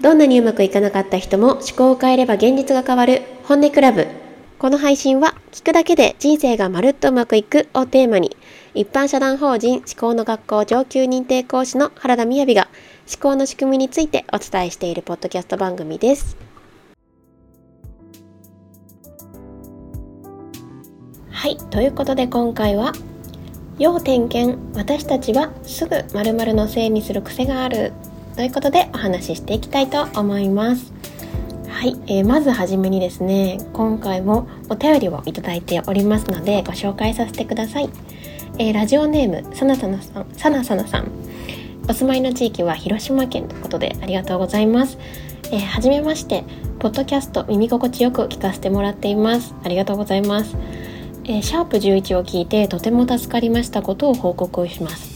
どんなにうまくいかなかった人も思考を変えれば現実が変わる本音クラブ。この配信は聞くだけで人生がまるっとうまくいくをテーマに一般社団法人思考の学校上級認定講師の原田みやびが思考の仕組みについてお伝えしているポッドキャスト番組です。はいということで今回は要点検私たちはすぐ〇〇のせいにする癖があるということでお話ししていきたいと思います。はい、えー、まずはじめにですね今回もお便りをいただいておりますのでご紹介させてください、えー、ラジオネームさなさなさんさなさなさん。お住まいの地域は広島県ということでありがとうございます。えー、はじめましてポッドキャスト耳心地よく聞かせてもらっています。ありがとうございます。えー、シャープ11を聞いてとても助かりましたことを報告します。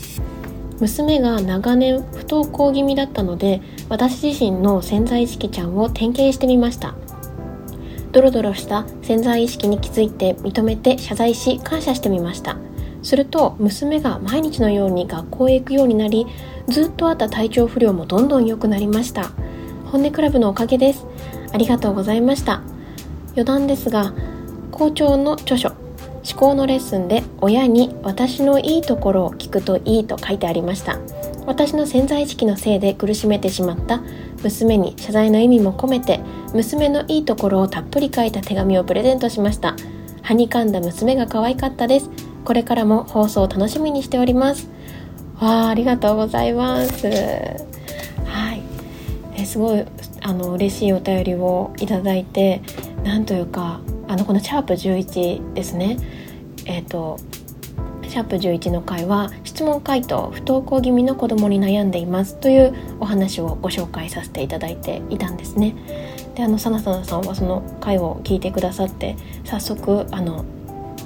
娘が長年不登校気味だったので私自身の潜在意識ちゃんを点検してみました。ドロドロした潜在意識に気づいて認めて謝罪し感謝してみました。すると娘が毎日のように学校へ行くようになりずっとあった体調不良もどんどん良くなりました。本音クラブのおかげです。ありがとうございました。余談ですが校長の著書思考のレッスンで親に私のいいところを聞くといいと書いてありました。私の潜在意識のせいで苦しめてしまった。娘に謝罪の意味も込めて娘のいいところをたっぷり書いた手紙をプレゼントしました。はにかんだ娘が可愛かったです。これからも放送を楽しみにしております。わあありがとうございます。はい。えすごいあの嬉しいお便りをいただいてなんというかあのこのシャープ11ですね。えっ、ー、とシャープ11の回は質問回答不登校気味の子供に悩んでいますというお話をご紹介させていただいていたんですね。であのさなさなさんはその回を聞いてくださって早速あの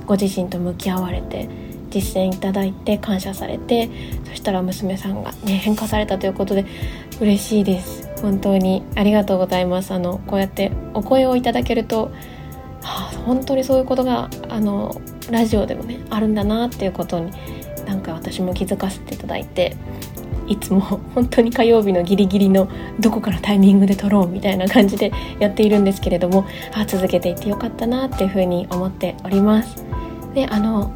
ご自身と向き合われて実践いただいて感謝されてそしたら娘さんがね変化されたということで嬉しいです。本当にありがとうございます。あのこうやってお声をいただけるとはあ、本当にそういうことがあのラジオでもねあるんだなっていうことになんか私も気づかせていただいていつも本当に火曜日のギリギリのどこからタイミングで撮ろうみたいな感じでやっているんですけれどもあ続けていってよかったなっていうふうに思っております。であの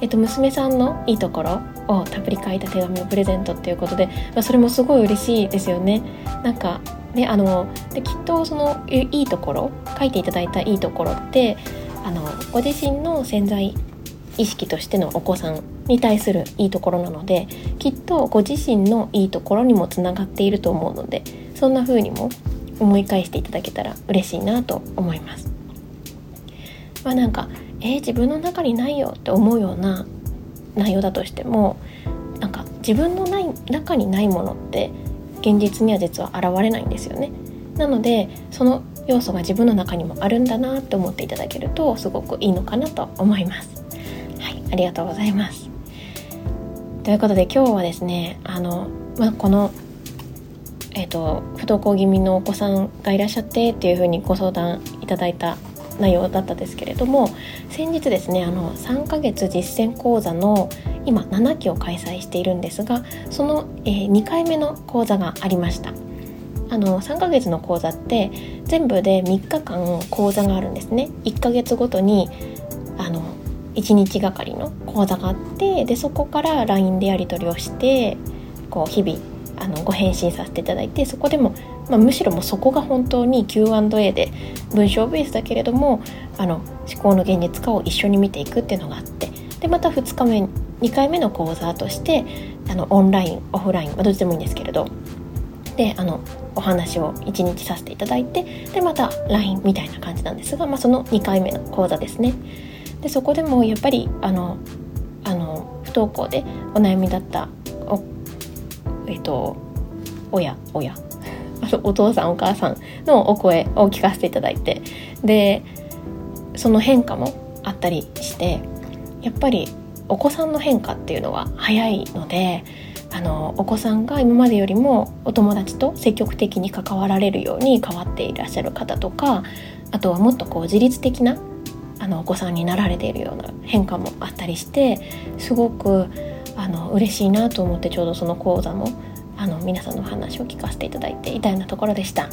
えっと、娘さんのいいところをたっぷり書いた手紙をプレゼントっていうことで、まあ、それもすごい嬉しいですよね。なんかであのできっとそのいいところ書いていただいたいいところってあのご自身の潜在意識としてのお子さんに対するいいところなのできっとご自身のいいところにもつながっていると思うのでそんな風にも思い返していただけたら嬉しいなと思います。まあなんかえー、自分の中にないよって思うような内容だとしてもなんか自分のない中にないものって現実には実は現れないんですよねなのでその要素が自分の中にもあるんだなって思っていただけるとすごくいいのかなと思います。はいありがとうございます。ということで今日はですねあの、まあ、このえーと、不登校気味のお子さんがいらっしゃってっていうふうにご相談いただいた内容だったですけれども先日ですねあの3ヶ月実践講座の今7期を開催しているんですがその、えー、2回目の講座がありました。あの3ヶ月の講座って全部で3日間講座があるんですね。1ヶ月ごとにあの1日がかりの講座があってでそこから LINE でやり取りをしてこう日々あのご返信させていただいてそこでもまあ、むしろもそこが本当に Q&A で文章ベースだけれどもあの思考の現実化を一緒に見ていくっていうのがあってでまた2日目2回目の講座としてあのオンラインオフライン、まあ、どっちでもいいんですけれどであのお話を1日させていただいてでまた LINE みたいな感じなんですが、まあ、その2回目の講座ですね。でそこでもやっぱりあのあの不登校でお悩みだったおえっ、と親親 お父さんお母さんのお声を聞かせていただいてでその変化もあったりしてやっぱりお子さんの変化っていうのは早いのであのお子さんが今までよりもお友達と積極的に関わられるように変わっていらっしゃる方とかあとはもっとこう自律的なあのお子さんになられているような変化もあったりしてすごくあの嬉しいなと思ってちょうどその講座もあの皆さんのお話を聞かせていただいていたようなところでした、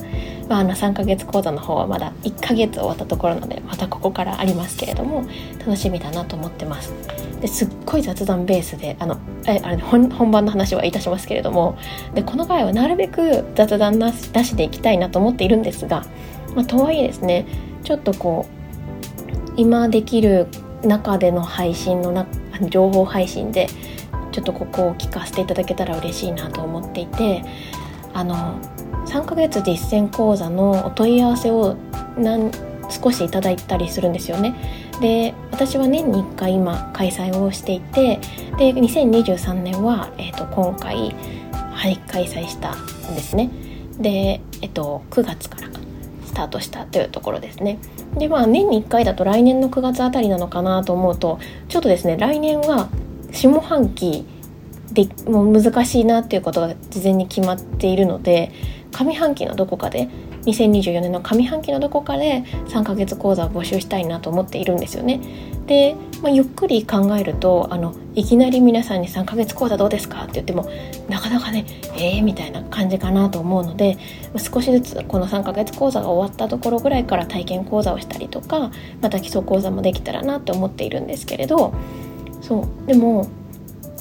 まあ、あの3ヶ月講座の方はまだ1ヶ月終わったところなのでまたここからありますけれども楽しみだなと思ってます。ですっごい雑談ベースであのあれ、ね、本番の話はいたしますけれどもでこの回はなるべく雑談なし出しでいきたいなと思っているんですが、まあ、とはいえですねちょっとこう今できる中での配信のな情報配信でちょっとここを聞かせていただけたら嬉しいなと思っていてあの3ヶ月実践講座のお問い合わせを少しいただいたりするんですよね。で私は年に1回今開催をしていてで2023年は、えーと、今回、はい、開催したんですね。で、えっと、9月からスタートしたというところですね。でまあ年に1回だと来年の9月あたりなのかなと思うとちょっとですね来年は下半期でもう難しいなっていうことが事前に決まっているので上半期のどこかで2024年の上半期のどこかで3ヶ月講座を募集したいなと思っているんですよね。で、まあ、ゆっくり考えるとあのいきなり皆さんに3ヶ月講座どうですかって言ってもなかなかねえーみたいな感じかなと思うので、少しずつこの3ヶ月講座が終わったところぐらいから体験講座をしたりとかまた基礎講座もできたらなって思っているんですけれどそうでも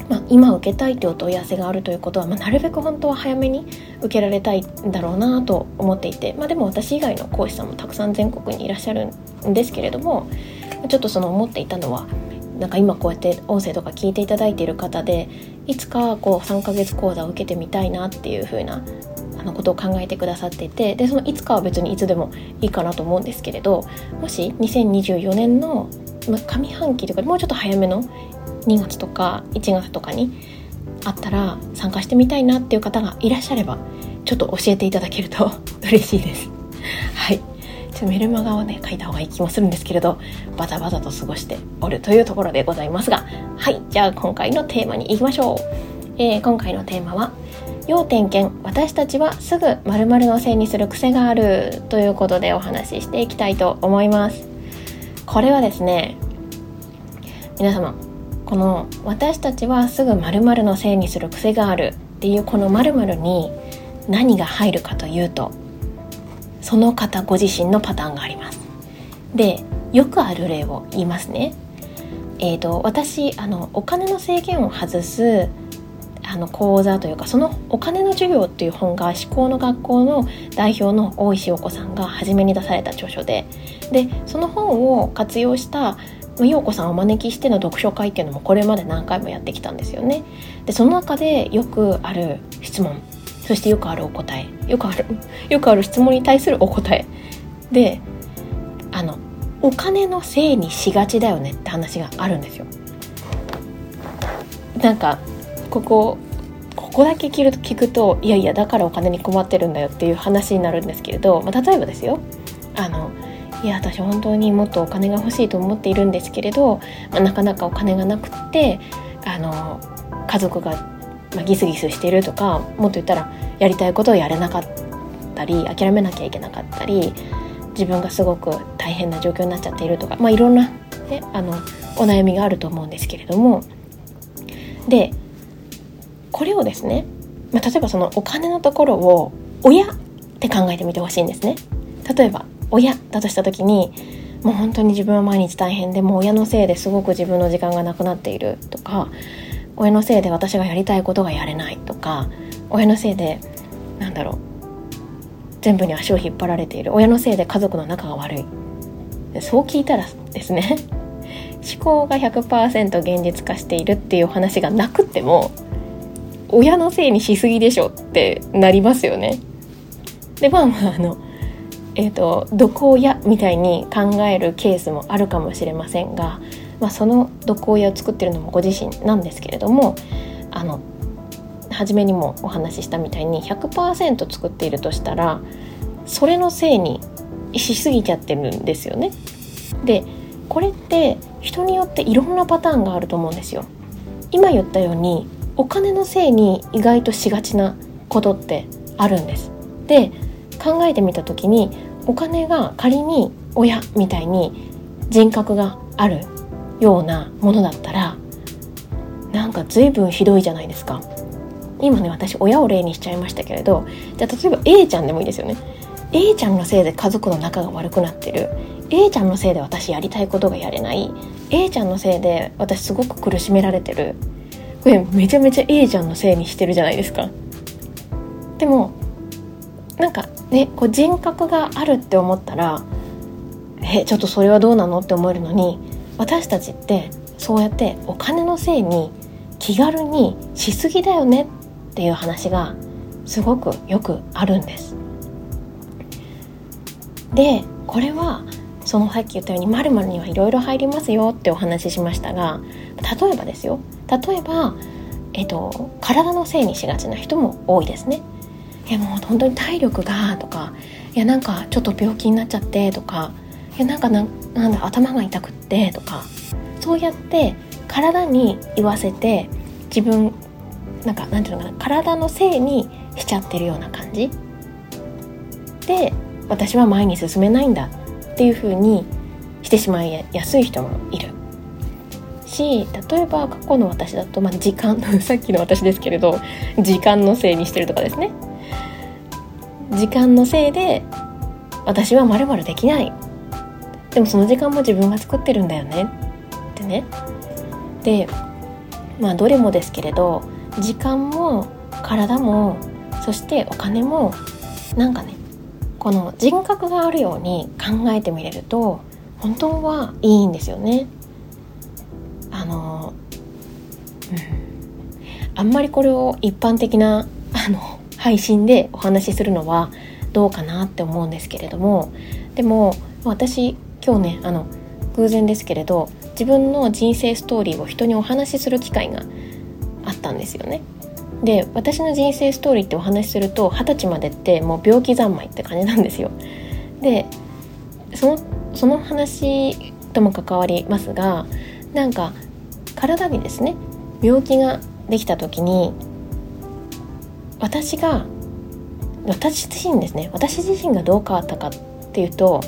まあ、今受けたいというお問い合わせがあるということは、まあ、なるべく本当は早めに受けられたいんだろうなと思っていて、まあ、でも私以外の講師さんもたくさん全国にいらっしゃるんですけれどもちょっとその思っていたのはなんか今こうやって音声とか聞いていただいている方でいつかこう3ヶ月講座を受けてみたいなっていう風なあのことを考えてくださっていてでそのいつかは別にいつでもいいかなと思うんですけれどもし2024年の上半期というかもうちょっと早めの2月とか1月とかにあったら参加してみたいなっていう方がいらっしゃればちょっと教えていただけると 嬉しいです。はい。ちょメルマガをね書いた方がいい気もするんですけれどバタバタと過ごしておるというところでございますがはい。じゃあ今回のテーマに行きましょう、えー、今回のテーマは要点検私たちはすぐ〇〇のせいにする癖があるということでお話ししていきたいと思います。これはですね皆様この私たちはすぐ〇〇のせいにする癖があるっていうこの〇〇に何が入るかというとその方ご自身のパターンがあります。でよくある例を言いますね。えーと、私あのお金の制限を外すあの講座というかそのお金の授業っていう本が思考の学校の代表の大石陽子さんが初めに出された著書ででその本を活用した陽子さんをお招きしての読書会っていうのもこれまで何回もやってきたんですよね。でその中でよくある質問そしてよくあるお答えよくある よくある質問に対するお答えであのお金のせいにしがちだよねって話があるんですよ。なんかここここだけ聞く聞くといやいやだからお金に困ってるんだよっていう話になるんですけれど、まあ、例えばですよあのいや私本当にもっとお金が欲しいと思っているんですけれど、まあ、なかなかお金がなくってあの家族が、まあ、ギスギスしてるとかもっと言ったらやりたいことをやれなかったり諦めなきゃいけなかったり自分がすごく大変な状況になっちゃっているとか、まあ、いろんな、ね、あのお悩みがあると思うんですけれどもでこれをですね、まあ、例えばそのお金のところを親って考えてみてほしいんですね。例えば親だとした時にもう本当に自分は毎日大変でもう親のせいですごく自分の時間がなくなっているとか親のせいで私がやりたいことがやれないとか親のせいでなんだろう全部に足を引っ張られている親のせいで家族の仲が悪いそう聞いたらですね 思考が100%現実化しているっていう話がなくても親のせいにしすぎでしょってなりますよね。でまあまああのえーと、毒親みたいに考えるケースもあるかもしれませんが、まあ、その毒親を作ってるのもご自身なんですけれどもあの初めにもお話ししたみたいに100%作っているとしたらそれのせいにしすぎちゃってるんですよね。でこれって人によっていろんなパターンがあると思うんですよ。今言ったようにお金のせいに意外としがちなことってあるんです。で考えてみた時にお金が仮に親みたいに人格があるようなものだったらなんか随分ひどいじゃないですか。今ね私親を例にしちゃいましたけれどじゃあ例えば A ちゃんでもいいですよね。A ちゃんのせいで家族の仲が悪くなってる。A ちゃんのせいで私やりたいことがやれない。A ちゃんのせいで私すごく苦しめられてる。これめちゃめちゃ A ちゃんのせいにしてるじゃないですか。でもなんかねこう人格があるって思ったらえちょっとそれはどうなのって思えるのに私たちってそうやってお金のせいに気軽にしすぎだよねっていう話がすごくよくあるんですでこれはそのさっき言ったように〇〇にはいろいろ入りますよってお話ししましたが例えばですよ例えば、えっと、体のせいにしがちな人も多いですね。いやもう本当に体力がとかいやなんかちょっと病気になっちゃってとかいやなんかなんだ頭が痛くってとかそうやって体に言わせて自分なんかなんていうのかな体のせいにしちゃってるような感じ。で私は前に進めないんだっていう風にしてしまいやすい人もいる。し例えば過去の私だと、まあ、時間 さっきの私ですけれど時間のせいにしてるとかですね。時間のせいで私はまるまるできない。でもその時間も自分が作ってるんだよね。ってね。でまあどれもですけれど時間も体もそしてお金もなんかねこの人格があるように考えてみれると本当はいいんですよね。あの、うん、あんまりこれを一般的なあの配信でお話しするのはどうかなって思うんですけれどもでも私今日ねあの偶然ですけれど自分の人生ストーリーを人にお話しする機会があったんですよね。で私の人生ストーリーってお話しすると二十歳までってもう病気三昧って感じなんですよ。でそのその話とも関わりますがなんか体にですね病気ができた時に私が私自身ですね。私自身がどう変わったかっていうと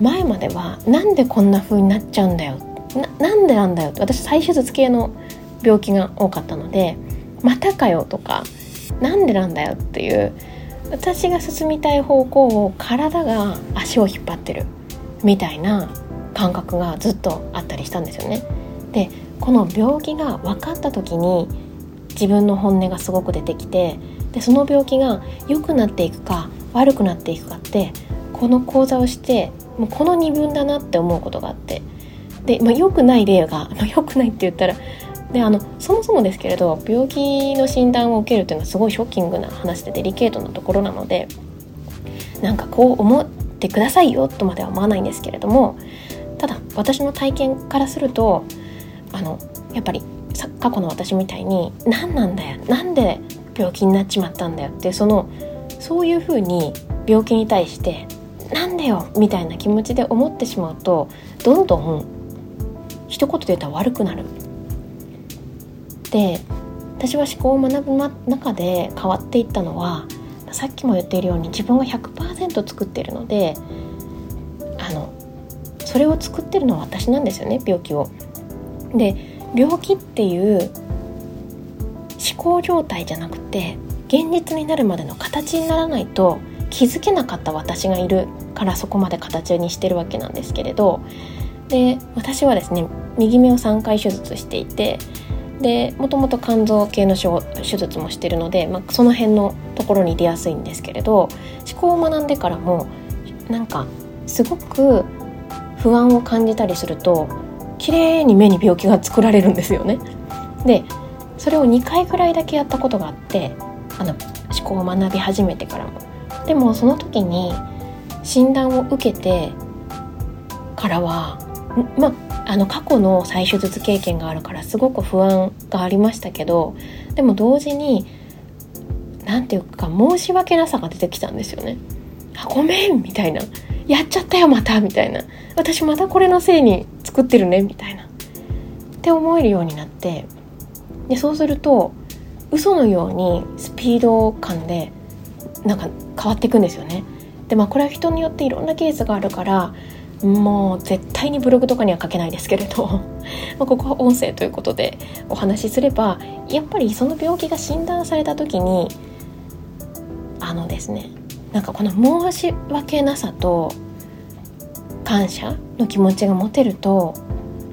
前まではなんでこんな風になっちゃうんだよ。なんでなんだよ。私再手術系の病気が多かったのでまたかよとかなんでなんだよっていう私が進みたい方向を体が足を引っ張ってるみたいな感覚がずっとあったりしたんですよね。でこの病気が分かった時に自分の本音がすごく出てきてでその病気が良くなっていくか悪くなっていくかってこの講座をしてもうこの二分だなって思うことがあってで、まあ、良くない例が、まあ、良くないって言ったらであのそもそもですけれど病気の診断を受けるというのはすごいショッキングな話でデリケートなところなのでなんかこう思ってくださいよとまでは思わないんですけれどもただ私の体験からするとあのやっぱり過去の私みたいに何なんだよなんで病気になっちまったんだよってそのそういうふうに病気に対してなんでよみたいな気持ちで思ってしまうとどんどん一言で言ったら悪くなる。で私は思考を学ぶ中で変わっていったのはさっきも言っているように自分が100%作ってるのであのそれを作ってるのは私なんですよね病気を。で病気っていう思考状態じゃなくて現実になるまでの形にならないと気づけなかった私がいるからそこまで形にしてるわけなんですけれどで私はですね右目を3回手術していてでもともと肝臓系の手術もしてるので、まあ、その辺のところに出やすいんですけれど思考を学んでからもなんかすごく不安を感じたりすると綺麗に目に病気が作られるんですよね。でそれを2回ぐらいだけやったことがあってあの思考を学び始めてからも。でもその時に診断を受けてからはまあの過去の再手術経験があるからすごく不安がありましたけどでも同時に何て言うか申し訳なさが出てきたんですよね。あごめんみたいなやっちゃったよまたみたいな私またこれのせいに作ってるねみたいなって思えるようになってでそうすると嘘のようにスピード感でなんか変わっていくんですよね。でまあこれは人によっていろんなケースがあるからもう絶対にブログとかには書けないですけれど まここは音声ということでお話しすればやっぱりその病気が診断された時にあのですねなんかこの申し訳なさと感謝の気持ちが持てると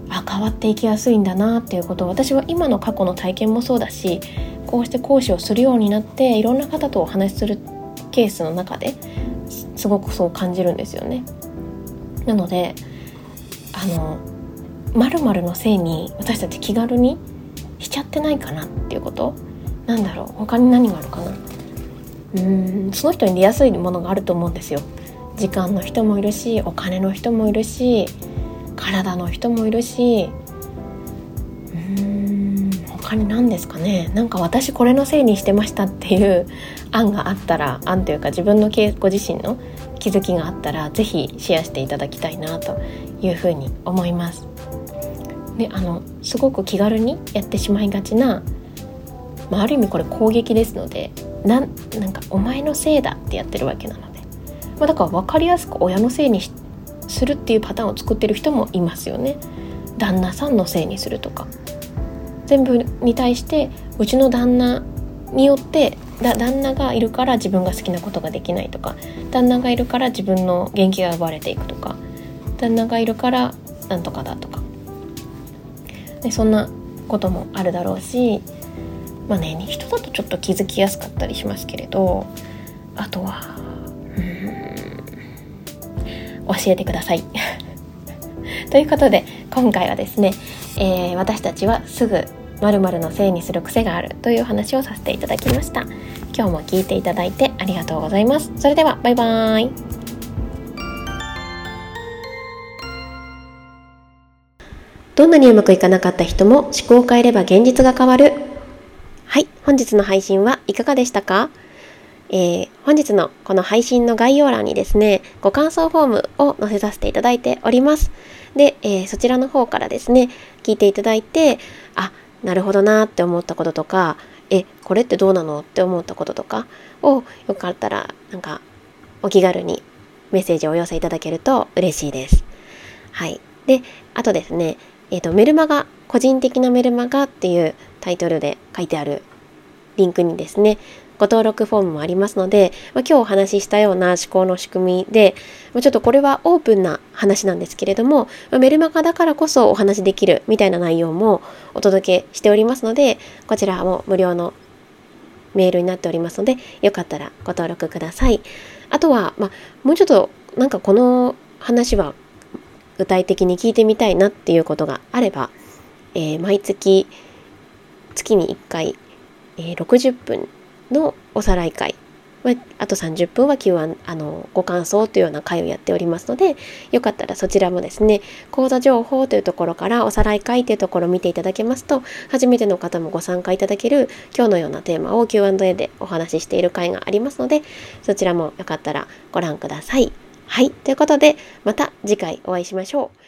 あ変わっていきやすいんだなっていうことを私は今の過去の体験もそうだしこうして講師をするようになっていろんな方とお話しするケースの中ですごくそう感じるんですよね。なのであの〇〇のせいに私たち気軽にしちゃってないかなっていうこと。なんだろう。他に何があるかな。うーんその人に出やすいものがあると思うんですよ。時間の人もいるしお金の人もいるし体の人もいるしうーん他に何ですかねなんか私これのせいにしてましたっていう 案があったら案というか自分のご自身の気づきがあったら是非シェアしていただきたいなというふうに思います。であのすごく気軽にやってしまいがちな、まあ、ある意味これ攻撃ですのでなんなんか「お前のせいだ」ってやってるわけなので、まあ、だから分かりやすく親のせいにするっていうパターンを作ってる人もいますよね。旦那さんのせいにするとか。全部に対してうちの旦那によってだ旦那がいるから自分が好きなことができないとか。旦那がいるから自分の元気が奪われていくとか。旦那がいるからなんとかだとか。でそんなこともあるだろうしまあね人だとちょっと気づきやすかったりしますけれどあとは教えてください。ということで今回はですね、えー、私たちはすぐ〇〇のせいにする癖があるという話をさせていただきました。今日も聞いていただいてありがとうございます。それではバイバーイ。どんなにうまくいかなかった人も思考を変えれば現実が変わる。はい本日の配信はいかがでしたか？えー、本日のこの配信の概要欄にですね、ご感想フォームを載せさせていただいております。で、えー、そちらの方からですね、聞いていただいて、あ、なるほどなって思ったこととかえこれってどうなのって思ったこととかをよかったらなんかお気軽にメッセージをお寄せいただけると嬉しいです。はい。で、あとですね、えっ、ー、と、メルマガ、個人的なメルマガっていうタイトルで書いてあるリンクにですね、ご登録フォームもありますので、まあ、今日お話ししたような思考の仕組みで、まあ、ちょっとこれはオープンな話なんですけれども、まあ、メルマガだからこそお話しできるみたいな内容もお届けしておりますので、こちらも無料のメールになっておりますので、よかったらご登録ください。あとは、まあ、もうちょっとなんかこの話は具体的に聞いてみたいなっていうことがあれば、えー、毎月月に1回、えー、60分のおさらい会あと30分は Q&A あのご感想というような会をやっておりますのでよかったらそちらもですね講座情報というところからおさらい会というところを見ていただけますと初めての方もご参加いただける今日のようなテーマを Q&A でお話ししている会がありますのでそちらもよかったらご覧ください。はいということでまた次回お会いしましょう。